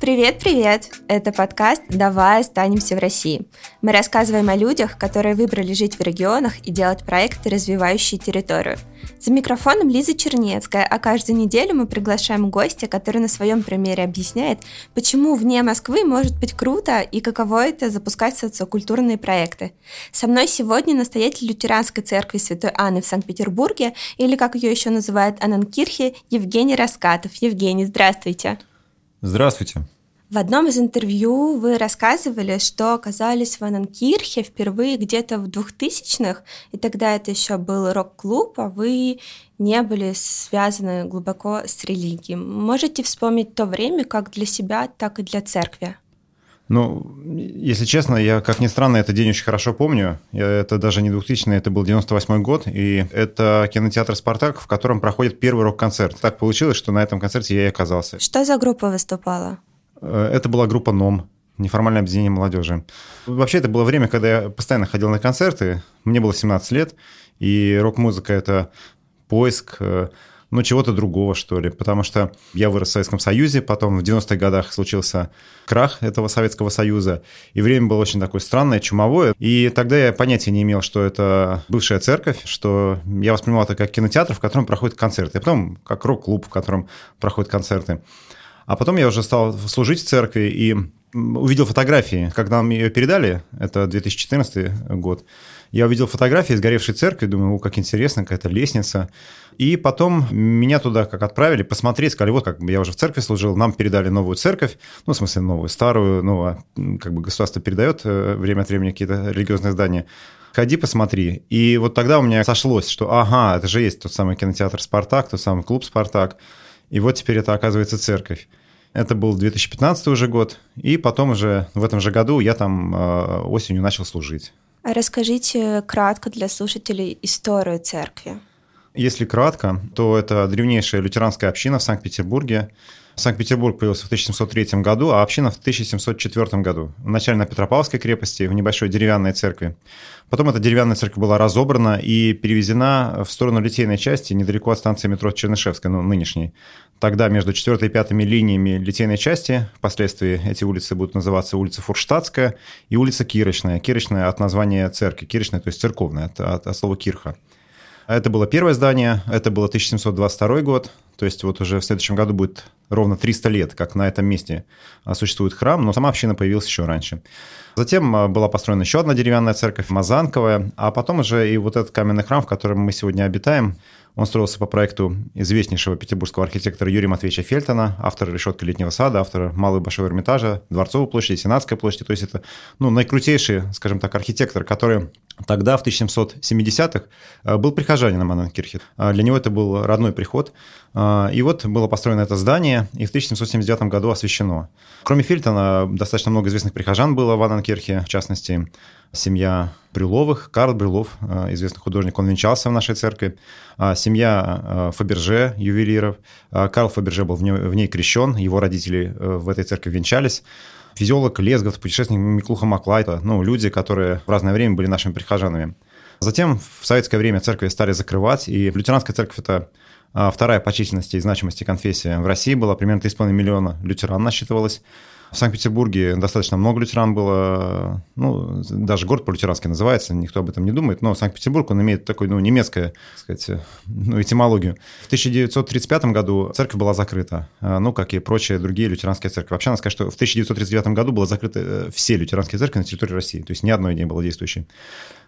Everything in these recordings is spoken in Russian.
Привет-привет! Это подкаст «Давай останемся в России». Мы рассказываем о людях, которые выбрали жить в регионах и делать проекты, развивающие территорию. За микрофоном Лиза Чернецкая, а каждую неделю мы приглашаем гостя, который на своем примере объясняет, почему вне Москвы может быть круто и каково это запускать социокультурные проекты. Со мной сегодня настоятель лютеранской церкви Святой Анны в Санкт-Петербурге, или как ее еще называют Ананкирхе, Евгений Раскатов. Евгений, здравствуйте. Здравствуйте. В одном из интервью вы рассказывали, что оказались в Ананкирхе впервые где-то в 2000-х, и тогда это еще был рок-клуб, а вы не были связаны глубоко с религией. Можете вспомнить то время как для себя, так и для церкви? Ну, если честно, я, как ни странно, этот день очень хорошо помню. Я, это даже не 2000 это был 98 год, и это кинотеатр «Спартак», в котором проходит первый рок-концерт. Так получилось, что на этом концерте я и оказался. Что за группа выступала? Э, это была группа «НОМ», неформальное объединение молодежи. Вообще, это было время, когда я постоянно ходил на концерты. Мне было 17 лет, и рок-музыка – это поиск э, ну, чего-то другого, что ли. Потому что я вырос в Советском Союзе, потом в 90-х годах случился крах этого Советского Союза, и время было очень такое странное, чумовое. И тогда я понятия не имел, что это бывшая церковь, что я воспринимал это как кинотеатр, в котором проходят концерты, а потом как рок-клуб, в котором проходят концерты. А потом я уже стал служить в церкви и увидел фотографии, когда нам ее передали, это 2014 год, я увидел фотографии сгоревшей церкви, думаю, о, как интересно, какая-то лестница. И потом меня туда как отправили посмотреть, сказали, вот как я уже в церкви служил, нам передали новую церковь, ну, в смысле, новую, старую, новую, как бы государство передает э, время от времени какие-то религиозные здания. Ходи, посмотри. И вот тогда у меня сошлось, что ага, это же есть тот самый кинотеатр «Спартак», тот самый клуб «Спартак». И вот теперь это, оказывается, церковь. Это был 2015 уже год, и потом уже в этом же году я там э, осенью начал служить. Расскажите кратко для слушателей историю церкви. Если кратко, то это древнейшая лютеранская община в Санкт-Петербурге. Санкт-Петербург появился в 1703 году, а община в 1704 году. Вначале на Петропавловской крепости, в небольшой деревянной церкви. Потом эта деревянная церковь была разобрана и перевезена в сторону литейной части, недалеко от станции метро Чернышевская, ну, нынешней. Тогда между четвертой и пятыми линиями литейной части, впоследствии эти улицы будут называться улица Фурштадтская и улица Кирочная. Кирочная от названия церкви. Кирочная, то есть церковная, от, от, от слова кирха. Это было первое здание, это было 1722 год, то есть вот уже в следующем году будет ровно 300 лет, как на этом месте а, существует храм, но сама община появилась еще раньше. Затем а, была построена еще одна деревянная церковь, Мазанковая, а потом уже и вот этот каменный храм, в котором мы сегодня обитаем, он строился по проекту известнейшего петербургского архитектора Юрия Матвеевича Фельтона, автора «Решетки летнего сада», автора «Малого Большого Эрмитажа», Дворцовой площади, Сенатской площади. То есть это ну, наикрутейший, скажем так, архитектор, который тогда, в 1770-х, э, был прихожанином Анненкирхе. Э, для него это был родной приход. Э, и вот было построено это здание, и в 1779 году освящено. Кроме Фельтона, достаточно много известных прихожан было в Анненкирхе, в частности, семья Брюловых, Карл Брюлов, известный художник, он венчался в нашей церкви, семья Фаберже, ювелиров, Карл Фаберже был в ней, в ней крещен, его родители в этой церкви венчались, физиолог Лезгов, путешественник Миклуха Маклайта, ну, люди, которые в разное время были нашими прихожанами. Затем в советское время церкви стали закрывать, и лютеранская церковь – это а, вторая по численности и значимости конфессия в России была, примерно 3,5 миллиона лютеран насчитывалось. В Санкт-Петербурге достаточно много лютеран было, ну, даже город по-лютерански называется, никто об этом не думает, но Санкт-Петербург, он имеет такой, ну, немецкое, так сказать, ну, этимологию. В 1935 году церковь была закрыта, а, ну, как и прочие другие лютеранские церкви. Вообще, надо сказать, что в 1939 году было закрыты э, все лютеранские церкви на территории России, то есть ни одной не было действующей.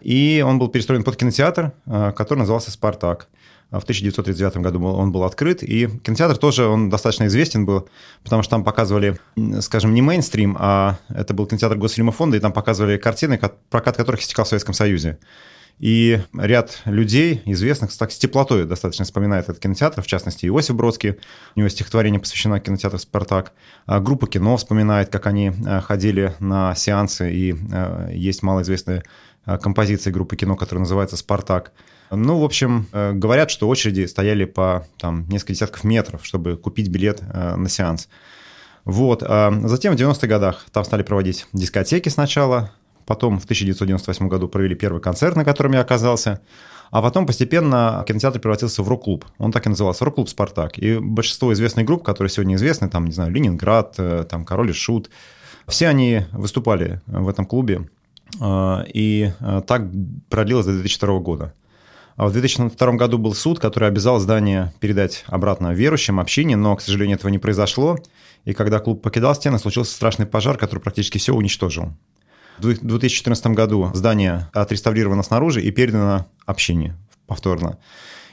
И он был перестроен под кинотеатр, а, который назывался «Спартак». А в 1939 году он был открыт, и кинотеатр тоже, он достаточно известен был, потому что там показывали, скажем, не мейнстрим, а это был кинотеатр Госфильмофонда, и там показывали картины, прокат которых истекал в Советском Союзе. И ряд людей, известных, так с теплотой достаточно вспоминает этот кинотеатр, в частности, Иосиф Бродский, у него стихотворение посвящено кинотеатру «Спартак». А группа кино вспоминает, как они э, ходили на сеансы, и э, есть малоизвестная э, композиция группы кино, которая называется «Спартак». Ну, в общем, э, говорят, что очереди стояли по там, несколько десятков метров, чтобы купить билет э, на сеанс. Вот. А затем в 90-х годах там стали проводить дискотеки сначала, Потом в 1998 году провели первый концерт, на котором я оказался. А потом постепенно кинотеатр превратился в рок-клуб. Он так и назывался, рок-клуб «Спартак». И большинство известных групп, которые сегодня известны, там, не знаю, «Ленинград», э, там, «Король и Шут», все они выступали в этом клубе. И так продлилось до 2002 года. А в 2002 году был суд, который обязал здание передать обратно верующим, общине, но, к сожалению, этого не произошло. И когда клуб покидал стены, случился страшный пожар, который практически все уничтожил. В 2014 году здание отреставрировано снаружи и передано общине повторно.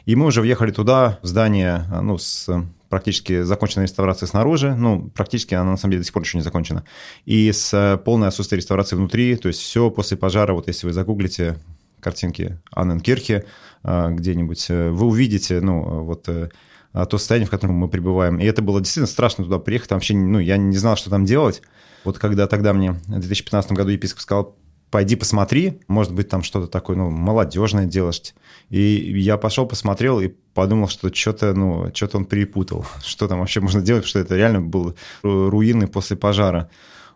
И мы уже въехали туда, в здание ну, с практически законченной реставрацией снаружи, ну, практически она на самом деле до сих пор еще не закончена, и с полной отсутствием реставрации внутри, то есть все после пожара, вот если вы загуглите картинки Анненкирхе а, где-нибудь, э, вы увидите, ну, вот э, то состояние, в котором мы пребываем. И это было действительно страшно туда приехать, там вообще, ну, я не знал, что там делать. Вот когда тогда мне в 2015 году епископ сказал, пойди посмотри, может быть, там что-то такое, ну, молодежное делаешь. И я пошел, посмотрел и подумал, что что-то, ну, что-то он перепутал, что там вообще можно делать, что это реально был руины после пожара.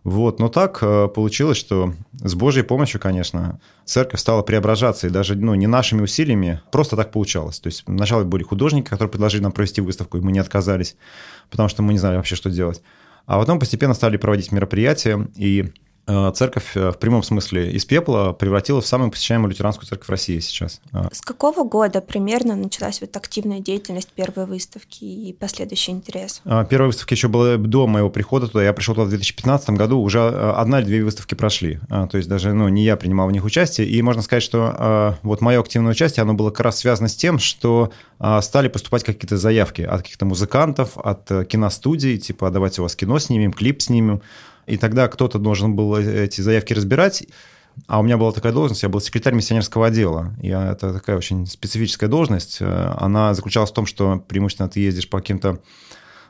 Вот, но так э, получилось, что с Божьей помощью, конечно, церковь стала преображаться, и даже ну, не нашими усилиями, просто так получалось. То есть сначала были художники, которые предложили нам провести выставку, и мы не отказались, потому что мы не знали вообще, что делать. А потом постепенно стали проводить мероприятия, и церковь э, в прямом смысле из пепла превратилась в самую посещаемую лютеранскую церковь России сейчас. А. С какого года примерно началась вот активная деятельность первой выставки и последующий интерес? А, первая выставка еще была до моего прихода туда. Я пришел туда в 2015 году, уже э, одна или две выставки прошли. А, то есть даже ну, не я принимал в них участие. И можно сказать, что вот мое активное участие, оно было как раз связано с тем, что стали поступать какие-то заявки от каких-то музыкантов, от киностудий, типа давайте у вас кино снимем, клип снимем. И тогда кто-то должен был эти заявки разбирать. А у меня была такая должность, я был секретарь миссионерского отдела. И это такая очень специфическая должность. Она заключалась в том, что преимущественно ты ездишь по каким-то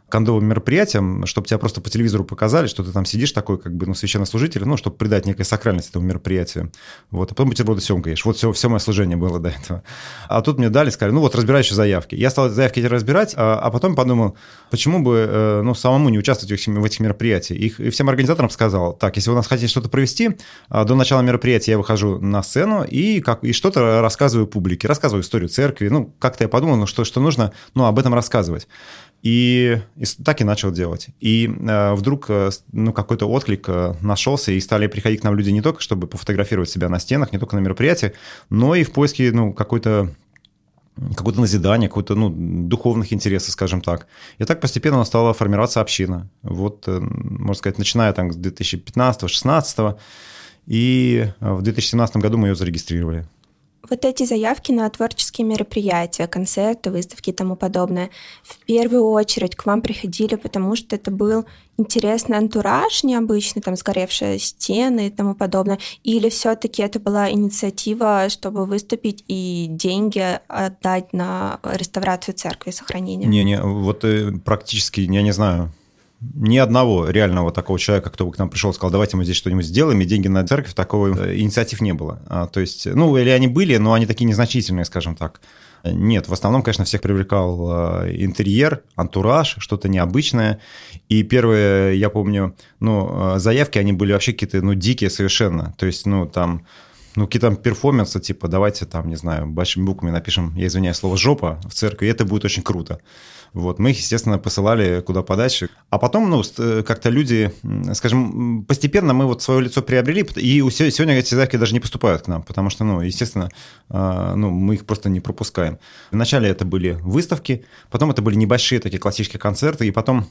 кондовым мероприятиям, чтобы тебя просто по телевизору показали, что ты там сидишь такой, как бы, ну, священнослужитель, ну, чтобы придать некой сакральность этому мероприятию. Вот, а потом бутерброды семгаешь. Вот все, все мое служение было до этого. А тут мне дали, сказали, ну, вот, разбирай еще заявки. Я стал заявки эти разбирать, а, а потом подумал, почему бы, э, ну, самому не участвовать в этих мероприятиях. И, и всем организаторам сказал, так, если вы у нас хотите что-то провести, а, до начала мероприятия я выхожу на сцену и, как, и что-то рассказываю публике, рассказываю историю церкви, ну, как-то я подумал, ну, что, что нужно, ну, об этом рассказывать. И, и так и начал делать. И э, вдруг э, ну, какой-то отклик э, нашелся, и стали приходить к нам люди не только, чтобы пофотографировать себя на стенах, не только на мероприятиях, но и в поиске ну, какой-то какое-то назидание, какой-то, ну, духовных интересов, скажем так. И так постепенно стала формироваться община. Вот, э, можно сказать, начиная там с 2015-2016, и в 2017 году мы ее зарегистрировали вот эти заявки на творческие мероприятия, концерты, выставки и тому подобное, в первую очередь к вам приходили, потому что это был интересный антураж необычный, там сгоревшие стены и тому подобное, или все-таки это была инициатива, чтобы выступить и деньги отдать на реставрацию церкви сохранение? Не-не, вот э, практически, я не знаю, ни одного реального такого человека, кто бы к нам пришел и сказал, давайте мы здесь что-нибудь сделаем, и деньги на церковь, такого э, инициатив не было. А, то есть, ну, или они были, но они такие незначительные, скажем так. Нет, в основном, конечно, всех привлекал э, интерьер, антураж, что-то необычное. И первые, я помню, ну, э, заявки, они были вообще какие-то, ну, дикие совершенно. То есть, ну, там ну, какие-то там перформансы, типа, давайте там, не знаю, большими буквами напишем, я извиняюсь, слово «жопа» в церкви, и это будет очень круто. Вот, мы их, естественно, посылали куда подальше. А потом, ну, э, как-то люди, скажем, постепенно мы вот свое лицо приобрели, и сегодня эти заявки даже не поступают к нам, потому что, ну, естественно, а, ну, мы их просто не пропускаем. Вначале это были выставки, потом это были небольшие такие классические концерты, и потом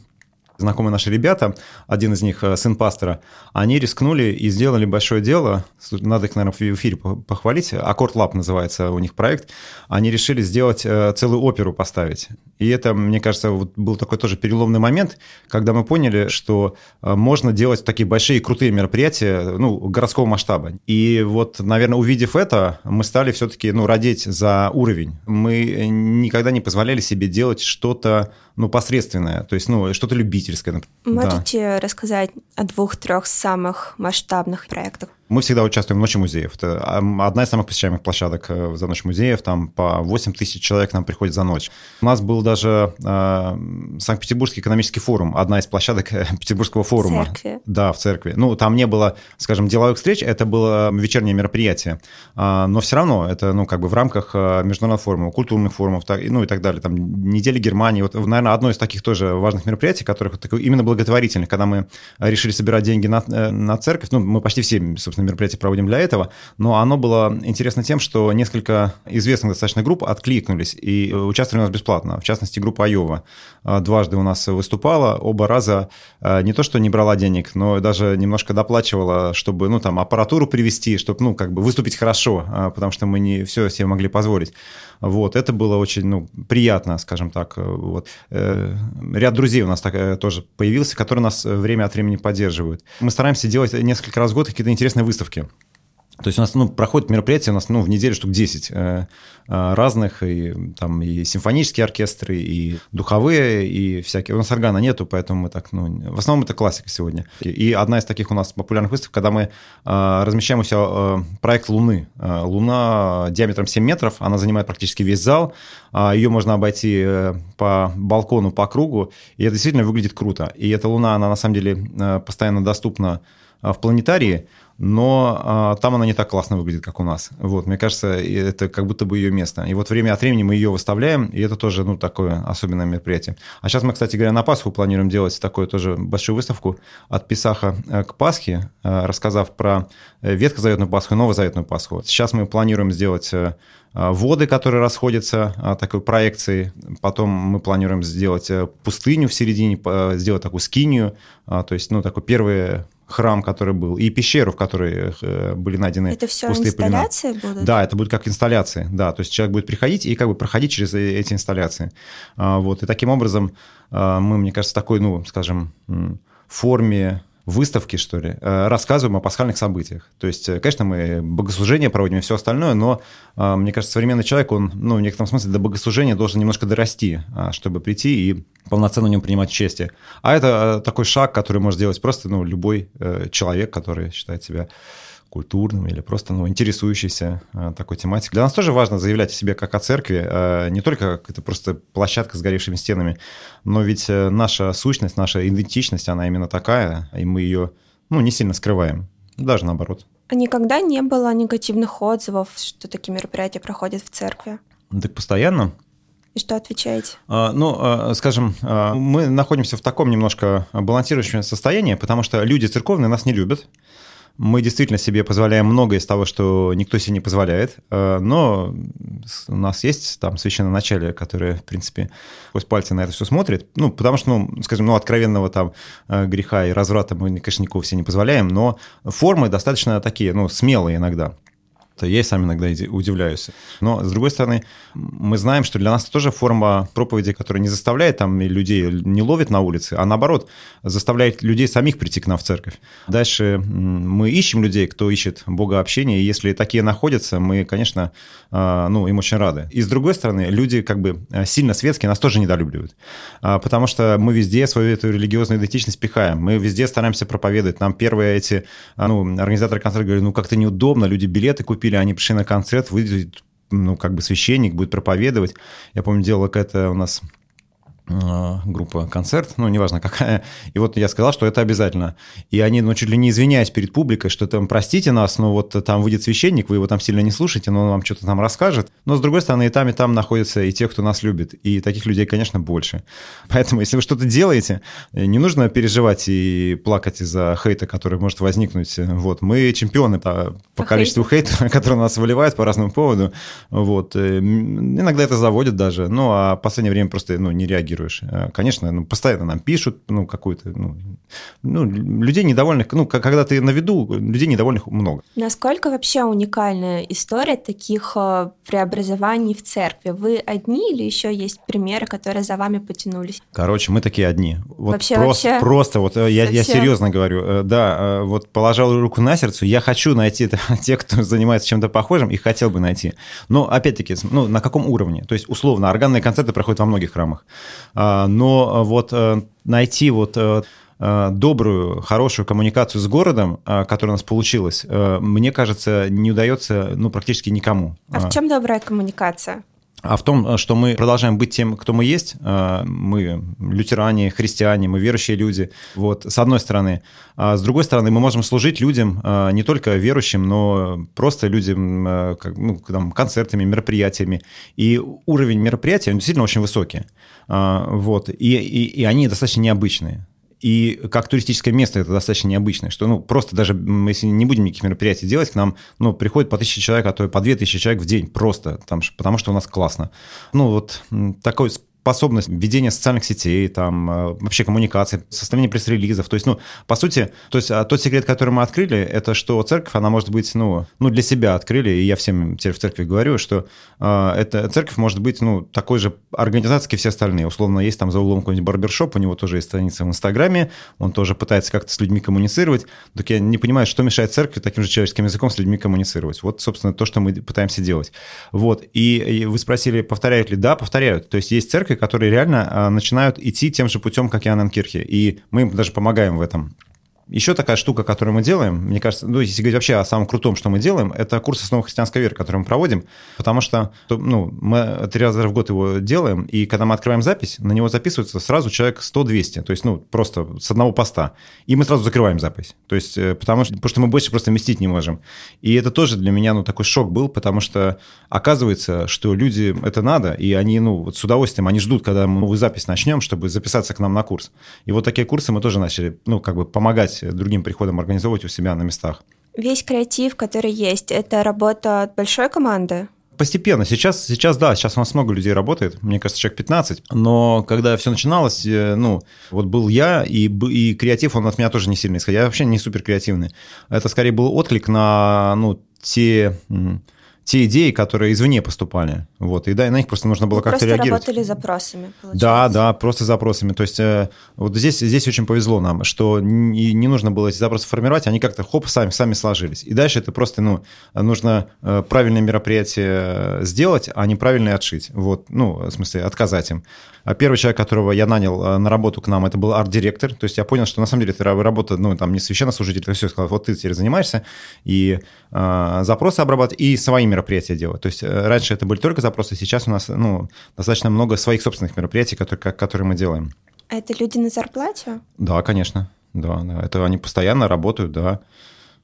знакомые наши ребята, один из них э, сын пастора, они рискнули и сделали большое дело, надо их, наверное, в эфире похвалить, Аккорд Лаб называется у них проект, они решили сделать э, целую оперу поставить. И это, мне кажется, вот был такой тоже переломный момент, когда мы поняли, что э, можно делать такие большие крутые мероприятия ну, городского масштаба. И вот, наверное, увидев это, мы стали все-таки ну, родить за уровень. Мы никогда не позволяли себе делать что-то ну, посредственное, то есть ну, что-то любительское. Можете да. рассказать о двух-трех самых масштабных проектах? Мы всегда участвуем в Ночи музеев. Это одна из самых посещаемых площадок э, за Ночь музеев. Там по 8 тысяч человек нам приходит за ночь. У нас был даже э, Санкт-Петербургский экономический форум, одна из площадок э, Петербургского форума. В церкви. Да, в церкви. Ну, там не было, скажем, деловых встреч, это было вечернее мероприятие. А, но все равно это, ну, как бы в рамках э, международного форума, культурных форумов, ну и так далее. Там недели Германии. Вот, наверное, одно из таких тоже важных мероприятий, которых именно благотворительных, когда мы решили собирать деньги на, на церковь. Ну, мы почти все, собственно, мероприятия проводим для этого, но оно было интересно тем, что несколько известных достаточно групп откликнулись и участвовали у нас бесплатно. В частности, группа Айова дважды у нас выступала, оба раза а, не то, что не брала денег, но даже немножко доплачивала, чтобы, ну, там, аппаратуру привести, чтобы, ну, как бы выступить хорошо, а, потому что мы не все себе могли позволить. Вот, это было очень, ну, приятно, скажем так. Вот. Э, ряд друзей у нас так, э, тоже появился, которые нас время от времени поддерживают. Мы стараемся делать несколько раз в год какие-то интересные выставки. То есть у нас ну, проходит мероприятие у нас ну, в неделю штук 10 э, э, разных, и там и симфонические оркестры, и духовые, и всякие. У нас органа нету, поэтому мы так, ну, в основном это классика сегодня. И одна из таких у нас популярных выставок, когда мы э, размещаем у себя э, проект Луны. Э, Луна диаметром 7 метров, она занимает практически весь зал, э, ее можно обойти э, по балкону, по кругу, и это действительно выглядит круто. И эта Луна, она на самом деле э, постоянно доступна в планетарии, но а, там она не так классно выглядит, как у нас. Вот, мне кажется, это как будто бы ее место. И вот время от времени мы ее выставляем, и это тоже, ну, такое особенное мероприятие. А сейчас мы, кстати говоря, на Пасху планируем делать такую тоже большую выставку от Писаха э, к Пасхе, э, рассказав про э, ветхозаветную Пасху и новозаветную Пасху. Сейчас мы планируем сделать воды, которые расходятся такой проекцией. Потом мы планируем сделать пустыню в середине, сделать такую скинию, то есть, ну, такой первый храм, который был, и пещеру, в которой э, были найдены Это все пустые инсталляции племена. будут? Да, это будет как инсталляции, да, то есть человек будет приходить и как бы проходить через э, эти инсталляции. А, вот, и таким образом а, мы, мне кажется, такой, ну, скажем, форме выставки, что ли, э, рассказываем о пасхальных событиях. То есть, э, конечно, мы богослужение проводим и все остальное, но, э, мне кажется, современный человек, он, ну, в некотором смысле до богослужения должен немножко дорасти, а, чтобы прийти и полноценно в нем принимать участие. А это такой шаг, который может сделать просто ну, любой человек, который считает себя культурным или просто ну, интересующийся э, такой тематикой. Для нас тоже важно заявлять о себе как о церкви, э, не только это просто площадка с горевшими стенами, но ведь э, наша сущность, наша идентичность, она именно такая, и мы ее ну, не сильно скрываем, даже наоборот. А никогда не было негативных отзывов, что такие мероприятия проходят в церкви? Так постоянно. И что отвечаете? А, ну, а, скажем, а, мы находимся в таком немножко балансирующем состоянии, потому что люди церковные нас не любят. Мы действительно себе позволяем многое из того, что никто себе не позволяет, э, но у нас есть там священноначалие, которое, в принципе, сквозь пальцы на это все смотрит, ну, потому что, ну, скажем, ну, откровенного там э, греха и разврата мы, конечно, никого себе не позволяем, но формы достаточно такие, ну, смелые иногда. Я и сам иногда удивляюсь. Но, с другой стороны, мы знаем, что для нас тоже форма проповеди, которая не заставляет там людей, не ловит на улице, а наоборот, заставляет людей самих прийти к нам в церковь. Дальше мы ищем людей, кто ищет Бога общения, и если такие находятся, мы, конечно, а, ну, им очень рады. И с другой стороны, люди как бы а, сильно светские нас тоже недолюбливают, а, потому что мы везде свою эту религиозную идентичность пихаем, мы везде стараемся проповедовать. Нам первые эти, ну, организаторы концерта говорят, ну, как-то неудобно, люди билеты купили, купили, они пришли на концерт, выйдет, ну, как бы священник будет проповедовать. Я помню, делала какая-то у нас группа концерт, ну, неважно какая. И вот я сказал, что это обязательно. И они, ну, чуть ли не извиняясь перед публикой, что там, простите нас, но вот там выйдет священник, вы его там сильно не слушаете, но он вам что-то там расскажет. Но, с другой стороны, и там, и там находятся и те, кто нас любит. И таких людей, конечно, больше. Поэтому, если вы что-то делаете, не нужно переживать и плакать из-за хейта, который может возникнуть. Вот. Мы чемпионы по, по, количеству хейта, который нас выливает по разному поводу. Вот. Э, иногда это заводит даже. Ну, а в последнее время просто ну, не реагирует реагируешь. Э, конечно, ну, постоянно нам пишут, ну, какую-то, ну, ну, людей недовольных, ну, когда ты на виду, людей недовольных много. Насколько вообще уникальная история таких э, преобразований в церкви? Вы одни или еще есть примеры, которые за вами потянулись? Короче, мы такие одни. Вот вообще, просто, вообще просто вот э, я, я серьезно говорю, да, вот положил руку на сердце, я хочу найти тех, кто занимается чем-то похожим, и хотел бы найти. Но опять-таки, ну, на каком уровне? То есть, условно, органные концерты проходят во многих храмах. А, но вот э, найти вот э, добрую, хорошую коммуникацию с городом, которая у нас получилась, мне кажется, не удается ну, практически никому. А в чем добрая коммуникация? а в том, что мы продолжаем быть тем, кто мы есть. А, мы лютеране, христиане, мы верующие люди. Вот, с одной стороны. А с другой стороны, мы можем служить людям, а, не только верующим, но просто людям, как, ну, там, концертами, мероприятиями. И уровень мероприятий, он действительно очень высокий. Вот, и, и, и они достаточно необычные. И как туристическое место это достаточно необычное, что ну, просто даже если не будем никаких мероприятий делать, к нам ну, приходит по тысяче человек, а то и по две тысячи человек в день просто, там, потому что у нас классно. Ну вот такой способность ведения социальных сетей, там, э, вообще коммуникации, составление пресс-релизов. То есть, ну, по сути, то есть а тот секрет, который мы открыли, это что церковь, она может быть, ну, ну для себя открыли, и я всем теперь в церкви говорю, что э, эта церковь может быть, ну, такой же организацией, как и все остальные. Условно, есть там за углом какой-нибудь барбершоп, у него тоже есть страница в Инстаграме, он тоже пытается как-то с людьми коммуницировать. Так я не понимаю, что мешает церкви таким же человеческим языком с людьми коммуницировать. Вот, собственно, то, что мы пытаемся делать. Вот. И, и вы спросили, повторяют ли? Да, повторяют. То есть есть церкви, которые реально а, начинают идти тем же путем, как и Анненкирхе. И мы им даже помогаем в этом. Еще такая штука, которую мы делаем, мне кажется, ну, если говорить вообще о самом крутом, что мы делаем, это курс основы христианской веры, который мы проводим, потому что ну, мы три раза в год его делаем, и когда мы открываем запись, на него записывается сразу человек 100-200, то есть, ну, просто с одного поста, и мы сразу закрываем запись, то есть, э, потому что, потому что мы больше просто вместить не можем. И это тоже для меня, ну, такой шок был, потому что оказывается, что люди это надо, и они, ну, вот с удовольствием, они ждут, когда мы новую запись начнем, чтобы записаться к нам на курс. И вот такие курсы мы тоже начали, ну, как бы помогать другим приходам организовывать у себя на местах. Весь креатив, который есть, это работа от большой команды? Постепенно. Сейчас, сейчас, да, сейчас у нас много людей работает, мне кажется, человек 15. Но когда все начиналось, э, ну, вот был я, и, и креатив, он от меня тоже не сильно исходил. Я вообще не супер креативный. Это скорее был отклик на, ну, те те идеи, которые извне поступали. Вот, и да, на них просто нужно было как-то реагировать. Просто работали запросами, получается. Да, да, просто запросами. То есть э, вот здесь, здесь очень повезло нам, что не, не нужно было эти запросы формировать, они как-то хоп, сами, сами сложились. И дальше это просто, ну, нужно э, правильное мероприятие сделать, а неправильное отшить. Вот, ну, в смысле, отказать им. А первый человек, которого я нанял э, на работу к нам, это был арт-директор. То есть я понял, что на самом деле это работа, ну, там, не священнослужитель, это все сказал, вот ты теперь занимаешься, и э, запросы обрабатывать, и свои мероприятия делать. То есть э, раньше это были только запросы, сейчас у нас, ну, достаточно много своих собственных мероприятий, которые, которые мы делаем. А это люди на зарплате? Да, конечно. Да, да. Это они постоянно работают, да.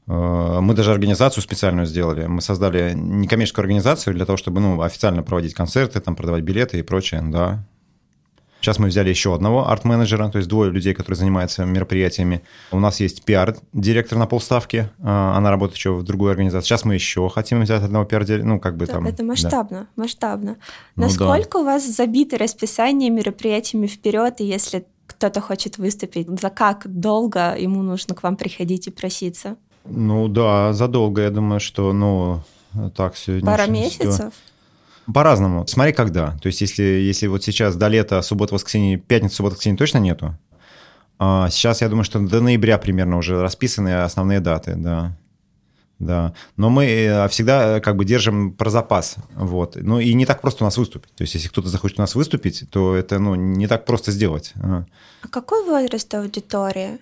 Э, мы даже организацию специальную сделали. Мы создали некоммерческую организацию для того, чтобы ну, официально проводить концерты, там, продавать билеты и прочее, да. Сейчас мы взяли еще одного арт-менеджера, то есть двое людей, которые занимаются мероприятиями. У нас есть пиар-директор на полставки, а, она работает еще в другой организации. Сейчас мы еще хотим взять одного пиар-директора, ну, как бы да, там... Это масштабно, да. масштабно. Ну, Насколько да. у вас забито расписание мероприятиями вперед, и если кто-то хочет выступить, за как долго ему нужно к вам приходить и проситься? Ну да, задолго, я думаю, что, ну, так сегодня... Пара месяцев? По-разному. Смотри, когда. То есть, если, если вот сейчас до лета, суббота, воскресенье, пятница, суббота, воскресенье точно нету. А сейчас, я думаю, что до ноября примерно уже расписаны основные даты, да. Да, но мы э, всегда э, как бы держим про запас, вот. Ну и не так просто у нас выступить. То есть, если кто-то захочет у нас выступить, то это, ну, не так просто сделать. А какой возраст аудитории?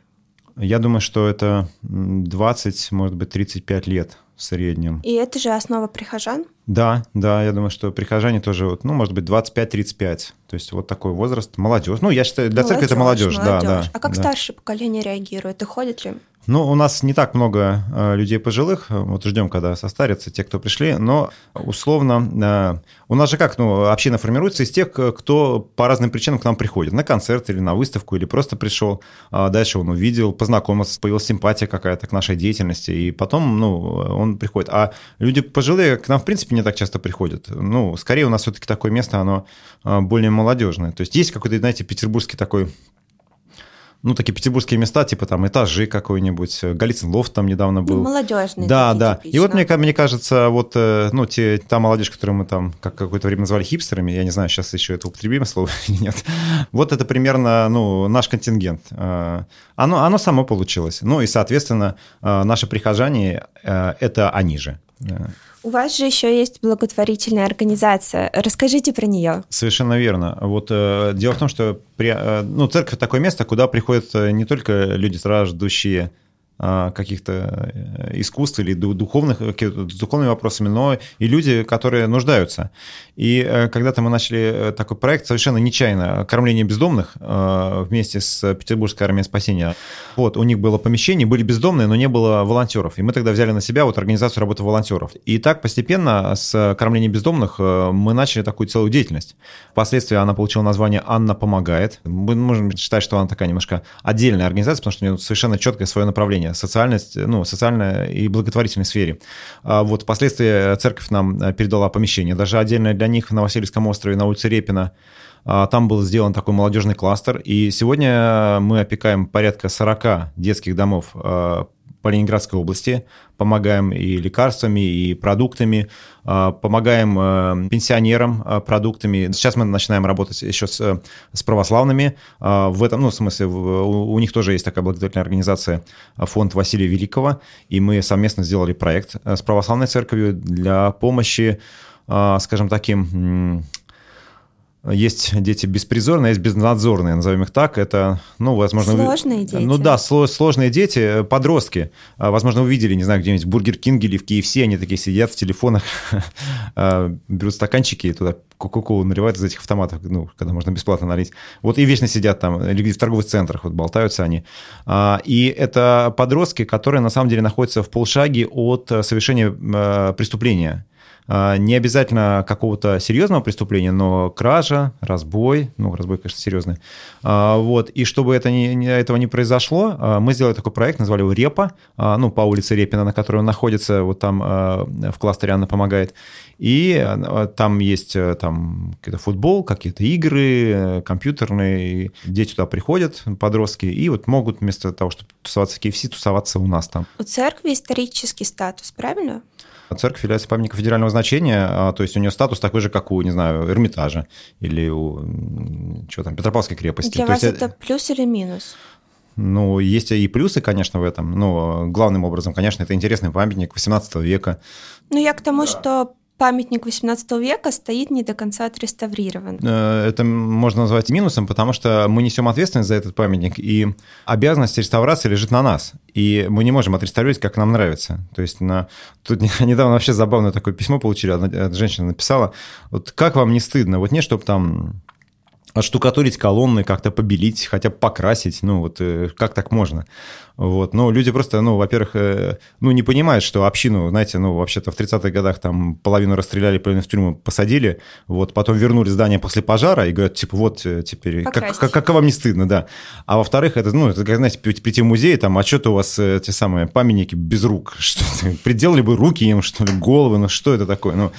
Я думаю, что это 20, может быть, 35 лет в среднем. И это же основа прихожан? Да, да, я думаю, что прихожане тоже, вот, ну, может быть, 25-35. То есть вот такой возраст, молодежь. Ну, я считаю, для молодежь, церкви это молодежь, молодежь. да, да. А как да. старшее поколение реагирует? И ходит ли? Ну, у нас не так много э, людей пожилых, вот ждем, когда состарятся те, кто пришли, но условно, э, у нас же как, ну, община формируется из тех, кто по разным причинам к нам приходит, на концерт или на выставку, или просто пришел, а дальше он увидел, познакомился, появилась симпатия какая-то к нашей деятельности, и потом, ну, он приходит. А люди пожилые к нам, в принципе, не так часто приходят. Ну, скорее у нас все-таки такое место, оно э, более молодежное. То есть есть какой-то, знаете, петербургский такой ну, такие петербургские места, типа там этажи какой-нибудь, Голицын лофт там недавно был. Ну, молодежные. Да, да. Типично. И вот мне, мне кажется, вот, э, ну, те, та молодежь, которую мы там как какое-то время назвали хипстерами, я не знаю, сейчас еще это употребимое слово или нет, вот это примерно, ну, наш контингент. Э, оно, оно само получилось. Ну, и, соответственно, э, наши прихожане – это они же. Да. У вас же еще есть благотворительная организация. Расскажите про нее. Совершенно верно. Вот э, дело в том, что при, э, ну, церковь такое место, куда приходят э, не только люди, страждущие каких-то э, искусств или духовных, духовными вопросами, но и люди, которые нуждаются. И э, когда-то мы начали э, такой проект совершенно нечаянно, кормление бездомных вместе с Петербургской армией спасения. Вот, у них было помещение, были бездомные, но не было волонтеров. И мы тогда взяли на себя вот организацию работы волонтеров. И так постепенно с кормлением бездомных мы начали такую целую деятельность. Впоследствии она получила название «Анна помогает». Мы можем считать, что она такая немножко отдельная организация, потому что у нее совершенно четкое свое направление направления, социальность, ну, социальной и благотворительной сфере. А вот впоследствии церковь нам э, передала помещение, даже отдельно для них в Новосельском острове на улице Репина. Там был сделан такой молодежный кластер, и сегодня мы опекаем порядка 40 детских домов э, по Ленинградской области, помогаем и лекарствами, и продуктами, а, помогаем э, пенсионерам а, продуктами. Сейчас мы начинаем работать еще с, с православными. А, в этом, ну, в смысле, у них тоже есть такая благотворительная организация, фонд Василия Великого, и мы совместно сделали проект э, с православной церковью для помощи, скажем, таким есть дети беспризорные, есть безнадзорные, назовем их так. Это, ну, возможно... Сложные дети. Ну да, сложные дети, э, подростки. А, возможно, вы видели, не знаю, где-нибудь в Бургер Кинге или в KFC, они такие сидят в телефонах, а, берут стаканчики и туда кока-колу наливают из этих автоматов, ну, когда можно бесплатно налить. Вот и вечно сидят там, или в торговых центрах вот болтаются они. А, и это подростки, которые на самом деле находятся в полшаге от э, совершения э, преступления. А, не обязательно какого-то серьезного преступления, но кража, разбой, ну, разбой, конечно, серьезный. А, вот, и чтобы это не, этого не произошло, а, мы сделали такой проект, назвали его «Репа», ну, по улице Репина, на которой он находится, вот там в кластере Анна помогает. И там есть там какой-то футбол, какие-то игры э, компьютерные. Дети туда приходят, подростки, и вот могут вместо того, чтобы тусоваться в KFC, тусоваться у нас там. У церкви исторический статус, правильно? Церковь является памятником федерального значения, а, то есть у нее статус такой же, как у, не знаю, Эрмитажа или у что там, Петропавловской крепости. Для то вас есть, это плюс или минус? Ну, есть и плюсы, конечно, в этом. Но главным образом, конечно, это интересный памятник 18 века. Ну, я к тому, да. что памятник 18 века стоит не до конца отреставрирован. Э, это можно назвать минусом, потому что мы несем ответственность за этот памятник, и обязанность реставрации лежит на нас. И мы не можем отреставрировать, как нам нравится. То есть на... тут недавно вообще забавное такое письмо получили, одна женщина написала, вот как вам не стыдно, вот не чтобы там отштукатурить колонны, как-то побелить, хотя бы покрасить, ну вот э, как так можно? Вот. Но люди просто, ну, во-первых, э, ну, не понимают, что общину, знаете, ну, вообще-то в 30-х годах там половину расстреляли, половину в тюрьму посадили, вот, потом вернули здание после пожара и говорят, типа, вот э, теперь, как, как, как вам не стыдно, да. А во-вторых, это, ну, это, как, знаете, прийти в музей, там, а что-то у вас те самые памятники без рук, что приделали бы руки им, что ли, головы, ну, что это такое, ну,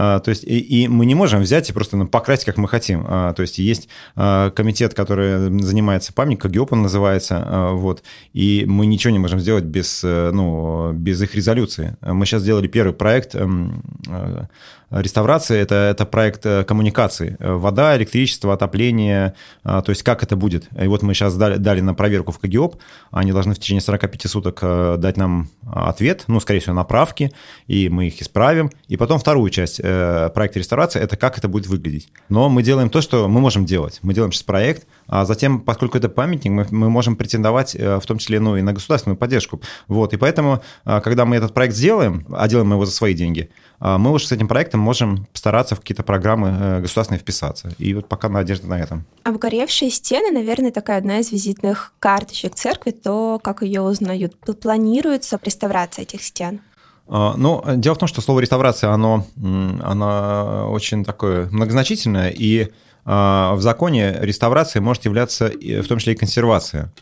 а, то есть, и, и мы не можем взять и просто ну, покрасить, как мы хотим. А, то есть, есть а, комитет, который занимается памятником, ГИОП он называется, вот, и мы ничего не можем сделать без, э, ну, без их резолюции. Мы сейчас сделали первый проект эм, э, реставрации это, это проект э, коммуникации. Э, вода, электричество, отопление, э, то есть как это будет. И вот мы сейчас дали, дали на проверку в КГИОП, они должны в течение 45 суток дать нам ответ, ну, скорее всего, направки, и мы их исправим. И потом вторую часть проекта реставрации – это как это будет выглядеть. Но мы делаем то, что мы можем делать. Мы делаем сейчас проект, а затем, поскольку это памятник, мы, мы можем претендовать в том числе ну, и на государственную поддержку. Вот. И поэтому, когда мы этот проект сделаем, а делаем мы его за свои деньги, мы уже с этим проектом можем стараться в какие-то программы э, государственные вписаться. И вот пока надежда на этом. Обгоревшие стены, наверное, такая одна из визитных карточек церкви, то, как ее узнают. Планируется реставрация этих стен? А, ну, дело в том, что слово реставрация, оно, оно очень такое многозначительное, и а, в законе реставрация может являться в том числе и консервация.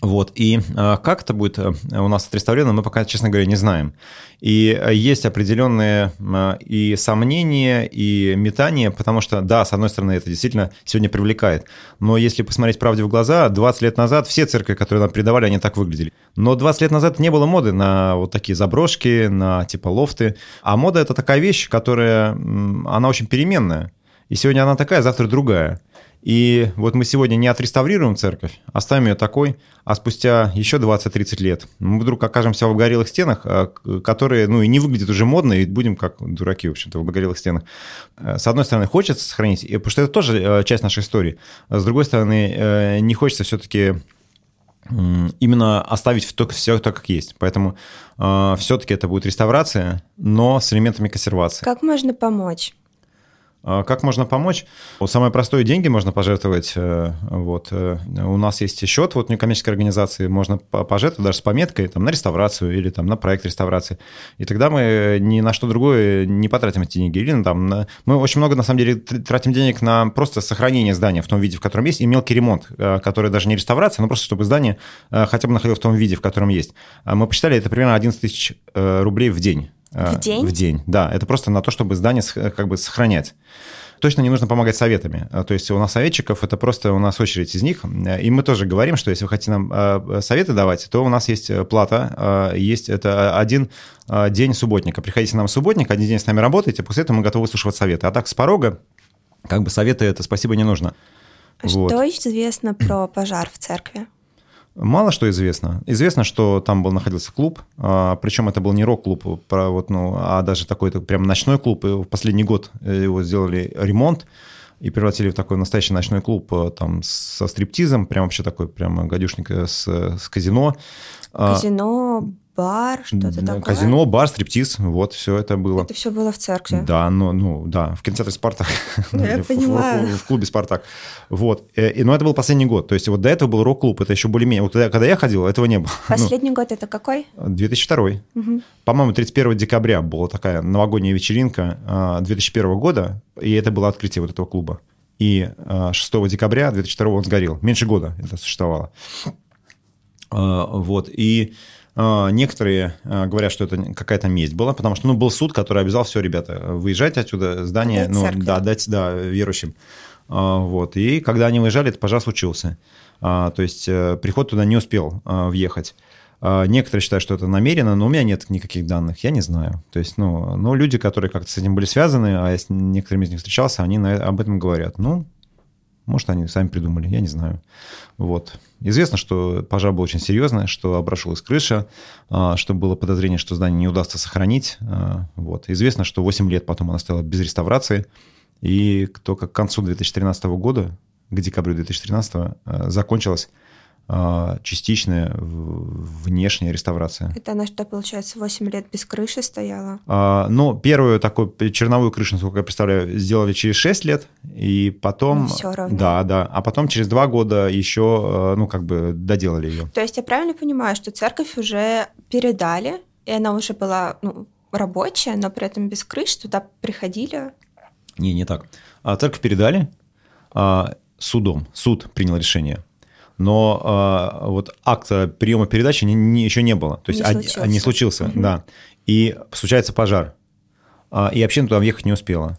Вот, и э, как это будет э, у нас отреставрировано, мы пока, честно говоря, не знаем. И э, есть определенные и сомнения, и метания, потому что, да, с одной стороны, это действительно сегодня привлекает. Но если посмотреть правде в глаза, 20 лет назад все церкви, которые нам передавали, они так выглядели. Но 20 лет назад не было моды на вот такие заброшки, на типа лофты. А мода – это такая вещь, которая, она очень переменная. И сегодня она такая, завтра другая. И вот мы сегодня не отреставрируем церковь, оставим ее такой, а спустя еще 20-30 лет мы вдруг окажемся в обгорелых стенах, а, которые, ну, и не выглядят уже модно, и будем как дураки, в общем-то, в обгорелых стенах. Э, с одной стороны, хочется сохранить, потому что это тоже э, часть нашей истории. С другой стороны, э, не хочется все-таки именно оставить только все так, как есть. Поэтому все-таки это будет реставрация, но с элементами консервации. Как можно помочь? А как можно помочь? Самое простое – деньги можно пожертвовать. Э, вот. Э, у нас есть счет вот некоммерческой организации, можно пожертвовать даже с пометкой там, на реставрацию или там, на проект реставрации. И тогда мы ни на что другое не потратим эти деньги. Или, там, на... Мы очень много, на самом деле, тратим денег на просто сохранение здания в том виде, в котором есть, и мелкий ремонт, э, который даже не реставрация, но просто чтобы здание хотя бы находилось в том виде, в котором есть. А мы посчитали, это примерно 11 тысяч рублей в день. В день? В день, да. Это просто на то, чтобы здание как бы сохранять точно не нужно помогать советами. А, то есть у нас советчиков, это просто у нас очередь из них. И мы тоже говорим, что если вы хотите нам а, советы давать, то у нас есть э, плата, а, есть это один день субботника. Приходите нам в субботник, один день с нами работаете, после этого мы готовы выслушивать советы. А так с порога, как бы советы это спасибо не нужно. Что вот. известно про пожар в церкви? Мало что известно. Известно, что там был находился клуб, а, причем это был не рок-клуб, вот, ну, а даже такой-то прям ночной клуб. И в последний год э, его сделали ремонт и превратили в такой настоящий ночной клуб э, там со стриптизом, прям вообще такой прям гадюшник э, с, с казино. А, казино, бар, что-то такое. Казино, бар, стриптиз, вот все это было. Это все было в церкви. Да, ну, ну да, в кинотеатре Спартак. Я понимаю. В, в, в клубе Спартак. Вот. Э, и, но это был последний год. То есть вот до этого был рок-клуб, это еще более-менее. Вот когда я ходил, этого не было. Ну, последний ну, год это какой? 2002. Угу. По-моему, 31 декабря была такая новогодняя вечеринка 2001 а, года, и это было открытие вот этого клуба. И 6 а, декабря 2002 он сгорел. Меньше года это существовало. А, вот. И некоторые а, говорят, что это какая-то месть была, потому что ну, был суд, который обязал все, ребята, выезжать отсюда, здание, ну, да, дать да, верующим. А, вот. И когда они выезжали, это пожар случился. То есть э, приход туда не успел въехать. Некоторые считают, что это намеренно, но у меня нет никаких данных, я не знаю. То есть, ну, но люди, которые как-то с этим были связаны, а я с некоторыми из них встречался, они об этом говорят. Ну, может, они сами придумали, я не знаю. Вот. Известно, что пожар был очень серьезный, что обрушилась крыша, а, что было подозрение, что здание не удастся сохранить. А, вот. Известно, что 8 лет потом она стояла без реставрации, и только к концу 2013 года, к декабрю 2013, а, закончилась частичная внешняя реставрация. Это она что, получается, 8 лет без крыши стояла? А, ну, первую такую черновую крышу, насколько я представляю, сделали через 6 лет, и потом... Ну, все равно. Да, да. А потом через 2 года еще, э, ну, как бы доделали ее. То есть я правильно понимаю, что церковь уже передали, и она уже была ну, рабочая, но при этом без крыши туда приходили? Не, не так. А церковь передали а, судом. Суд принял решение но э, вот акта приема передачи не, не, еще не было. То есть не случился, не случился угу. да. И случается пожар. Э, и община туда въехать не успела.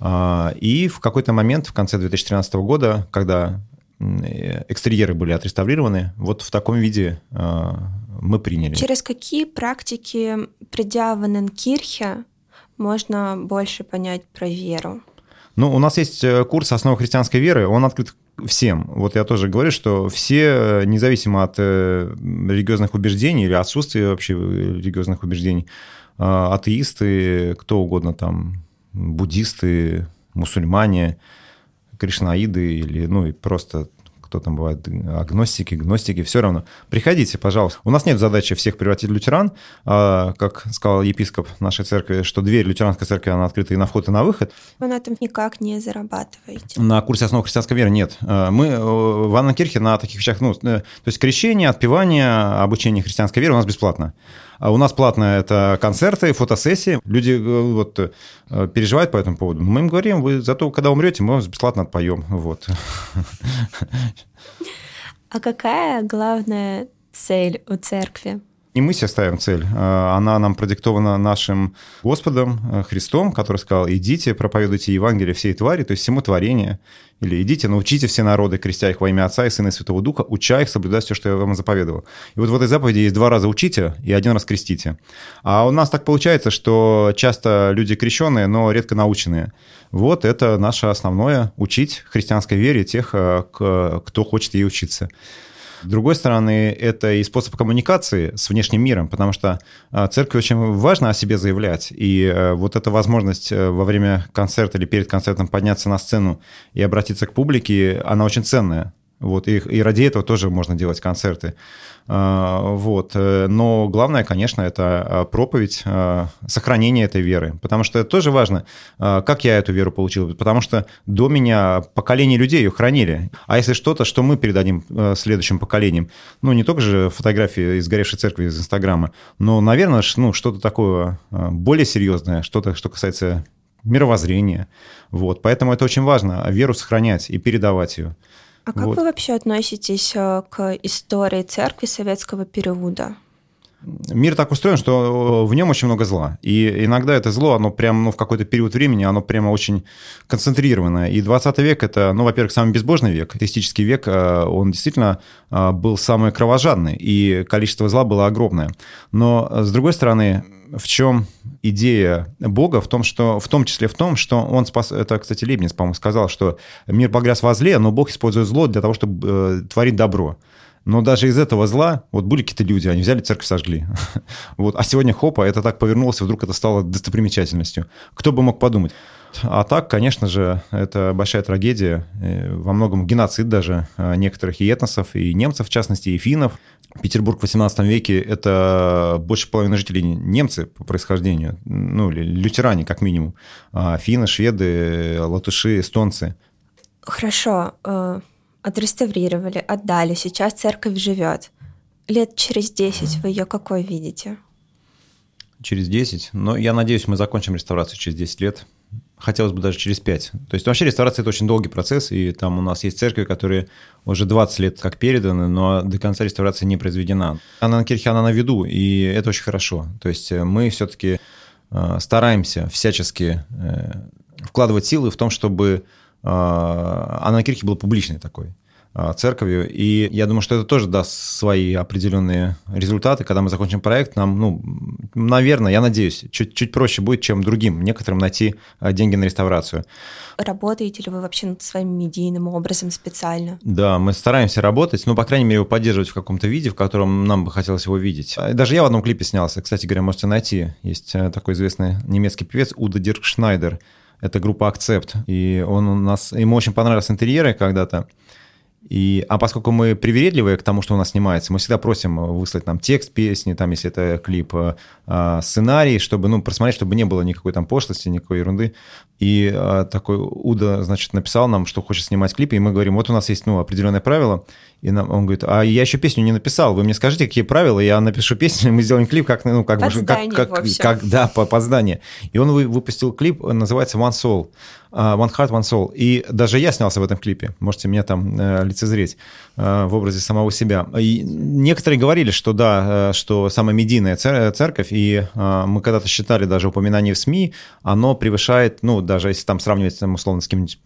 Э, и в какой-то момент, в конце 2013 года, когда экстерьеры были отреставрированы, вот в таком виде э, мы приняли. Через какие практики, придя в Эннкирхе, можно больше понять про веру? Ну, у нас есть э, курс «Основы христианской веры», он открыт всем. Вот я тоже говорю, что все, независимо от э, религиозных убеждений или отсутствия вообще религиозных убеждений, атеисты, кто угодно там, буддисты, мусульмане, кришнаиды или ну и просто кто там бывает, агностики, гностики, все равно. Приходите, пожалуйста. У нас нет задачи всех превратить в лютеран. А, как сказал епископ нашей церкви, что дверь лютеранской церкви, она открыта и на вход, и на выход. Вы на этом никак не зарабатываете. На курсе основ христианской веры нет. А, мы э, в Аннакирхе на таких вещах, ну, э, то есть крещение, отпевание, обучение христианской веры у нас бесплатно. А у нас платно это концерты, фотосессии. Люди э, вот переживают по этому поводу. Мы им говорим, вы зато, когда умрете, мы вас бесплатно отпоем. Вот. А какая главная цель у церкви? не мы себе ставим цель, а она нам продиктована нашим Господом э, Христом, который сказал, идите, проповедуйте Евангелие всей твари, то есть всему творению, или идите, научите все народы, крестя их во имя Отца и Сына и Святого Духа, уча их соблюдать все, что я вам заповедовал. И вот в этой заповеди есть два раза учите и один раз крестите. А у нас так получается, что часто люди крещенные, но редко наученные. Вот это наше основное – учить христианской вере тех, э, кто хочет ей учиться. С другой стороны, это и способ коммуникации с внешним миром, потому что а, церкви очень важно о себе заявлять. И э, вот эта возможность э, во время концерта или перед концертом подняться на сцену и обратиться к публике, она очень ценная. Вот, и, и ради этого тоже можно делать концерты. А, вот. Э, но главное, конечно, это а, проповедь, а, сохранение этой веры. Потому что это тоже важно, как я эту веру получил. Потому что до меня поколение людей ее хранили. А если что-то, что мы передадим следующим поколениям, ну, не только же фотографии из горевшей церкви из Инстаграма, но, наверное, ну, что-то такое более серьезное, что-то, что касается мировоззрения. Вот. Поэтому это очень важно, веру сохранять и передавать ее. А как вот. вы вообще относитесь э, к истории церкви советского периода? Мир так устроен, что э, в нем очень много зла. И иногда это зло, оно прямо ну, в какой-то период времени, оно прямо очень концентрированное. И 20 век это, ну, во-первых, самый безбожный век. Атеистический век, э, он действительно был самый кровожадный, и количество зла было огромное. Но, с другой стороны, в чем идея Бога? В том, что, в том числе в том, что он спас... Это, кстати, Лебниц, по-моему, сказал, что мир погряз во зле, но Бог использует зло для того, чтобы э, творить добро. Но даже из этого зла, вот были какие-то люди, они взяли церковь, сожгли. вот. А сегодня хопа, это так повернулось, и вдруг это стало достопримечательностью. Кто бы мог подумать? А так, конечно же, это большая трагедия, э, во многом геноцид даже э, некоторых и этносов, и немцев, в частности, и финнов. Петербург в 18 веке – это больше половины жителей немцы по происхождению, ну, или лютеране, как минимум. А финны, шведы, латыши, эстонцы. Хорошо, э, отреставрировали, отдали, сейчас церковь живет. Лет через 10 вы ее какой видите? Через 10? Но я надеюсь, мы закончим реставрацию через 10 лет хотелось бы даже через 5. То есть вообще реставрация – это очень долгий процесс, и там у нас есть церкви, которые уже 20 лет как переданы, но до конца реставрация не произведена. Она на кирхе, она на виду, и это очень хорошо. То есть э, мы все-таки э, стараемся всячески э, вкладывать силы в том, чтобы Анненкирхе была публичной такой. А, церковью. И я думаю, что это тоже даст свои определенные результаты. Когда мы закончим проект, нам, ну, наверное, я надеюсь, чуть, чуть проще будет, чем другим некоторым найти а, деньги на реставрацию. Работаете ли вы вообще над своим медийным образом специально? Да, мы стараемся работать, ну, по крайней мере, его поддерживать в каком-то виде, в котором нам бы хотелось его видеть. А, даже я в одном клипе снялся, кстати говоря, можете найти. Есть э, такой известный немецкий певец Удо Диркшнайдер. Это группа «Акцепт». И он у нас, ему очень понравились интерьеры когда-то. И, а поскольку мы привередливые к тому, что у нас снимается, мы всегда просим выслать нам текст песни, там, если это клип, э, сценарий, чтобы, ну, просмотреть, чтобы не было никакой там пошлости, никакой ерунды. И э, такой Уда, значит, написал нам, что хочет снимать клипы, и мы говорим, вот у нас есть, ну, определенное правило, и нам, он говорит, а я еще песню не написал, вы мне скажите, какие правила, я напишу песню, мы сделаем клип, как, ну, как, бы, как, как, как, да, по, под здание. И он выпустил клип, называется One Soul. А, One Heart, One Soul. И даже я снялся в этом клипе. Можете меня там э, лицезреть э, в образе самого себя. И некоторые говорили, что да, э, что самая медийная церковь, и мы когда-то считали даже упоминание в СМИ, оно превышает, ну, даже если там сравнивать, там, условно, с какими-нибудь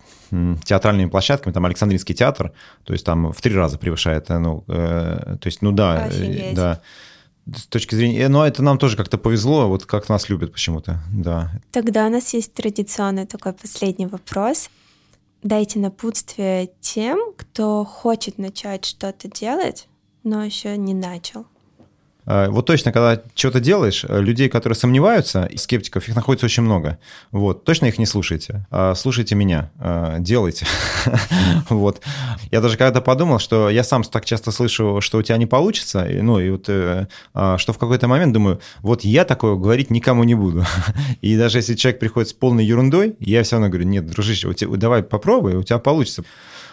театральными площадками, там Александринский театр, то есть там в три раза превышает, ну, то есть, ну да, Офигеть. да с точки зрения... Но это нам тоже как-то повезло, вот как нас любят почему-то, да. Тогда у нас есть традиционный такой последний вопрос. Дайте напутствие тем, кто хочет начать что-то делать, но еще не начал. А, вот точно, когда что-то делаешь, э, людей, которые сомневаются, скептиков, их находится очень много. Вот, точно их не слушайте. А, слушайте меня, а, делайте. вот. Я даже когда-то подумал, что я сам так часто слышу, что у тебя не получится, ну и вот, э, что в какой-то момент думаю, вот я такое говорить никому не буду. и даже если человек приходит с полной ерундой, я все равно говорю, нет, дружище, давай попробуй, у тебя получится.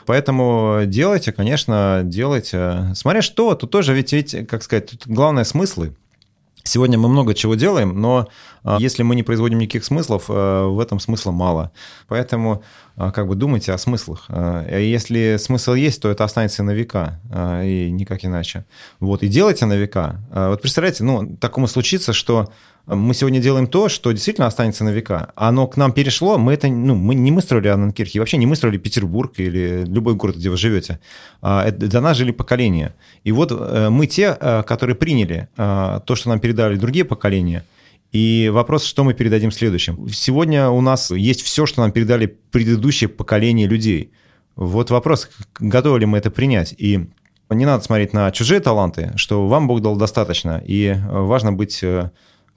Поэтому делайте, конечно, делайте. Смотря что, тут тоже ведь, ведь как сказать, тут главное смыслы. Сегодня мы много чего делаем, но а, если мы не производим никаких смыслов, а, в этом смысла мало. Поэтому а, как бы думайте о смыслах. Если смысл есть, то это останется на века, и никак иначе. Вот, и делайте на века. Вот представляете, ну, такому случится, что мы сегодня делаем то, что действительно останется на века. Оно к нам перешло, мы это, ну, мы не мы строили Анненкирхи, вообще не мы строили Петербург или любой город, где вы живете. Это, до нас жили поколения. И вот э, мы те, э, которые приняли э, то, что нам передали другие поколения, и вопрос, что мы передадим следующим. Сегодня у нас есть все, что нам передали предыдущие поколения людей. Вот вопрос, готовы ли мы это принять. И не надо смотреть на чужие таланты, что вам Бог дал достаточно, и важно быть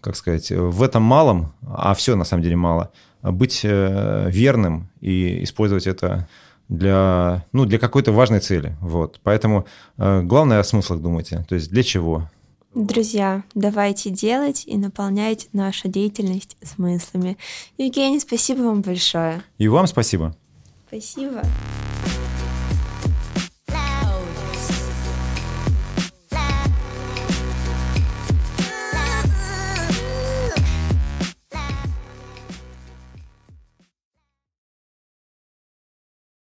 как сказать, в этом малом, а все на самом деле мало, быть э, верным и использовать это для, ну, для какой-то важной цели. Вот. Поэтому э, главное о смыслах думайте. То есть для чего? Друзья, давайте делать и наполнять нашу деятельность смыслами. Евгений, спасибо вам большое. И вам спасибо. Спасибо.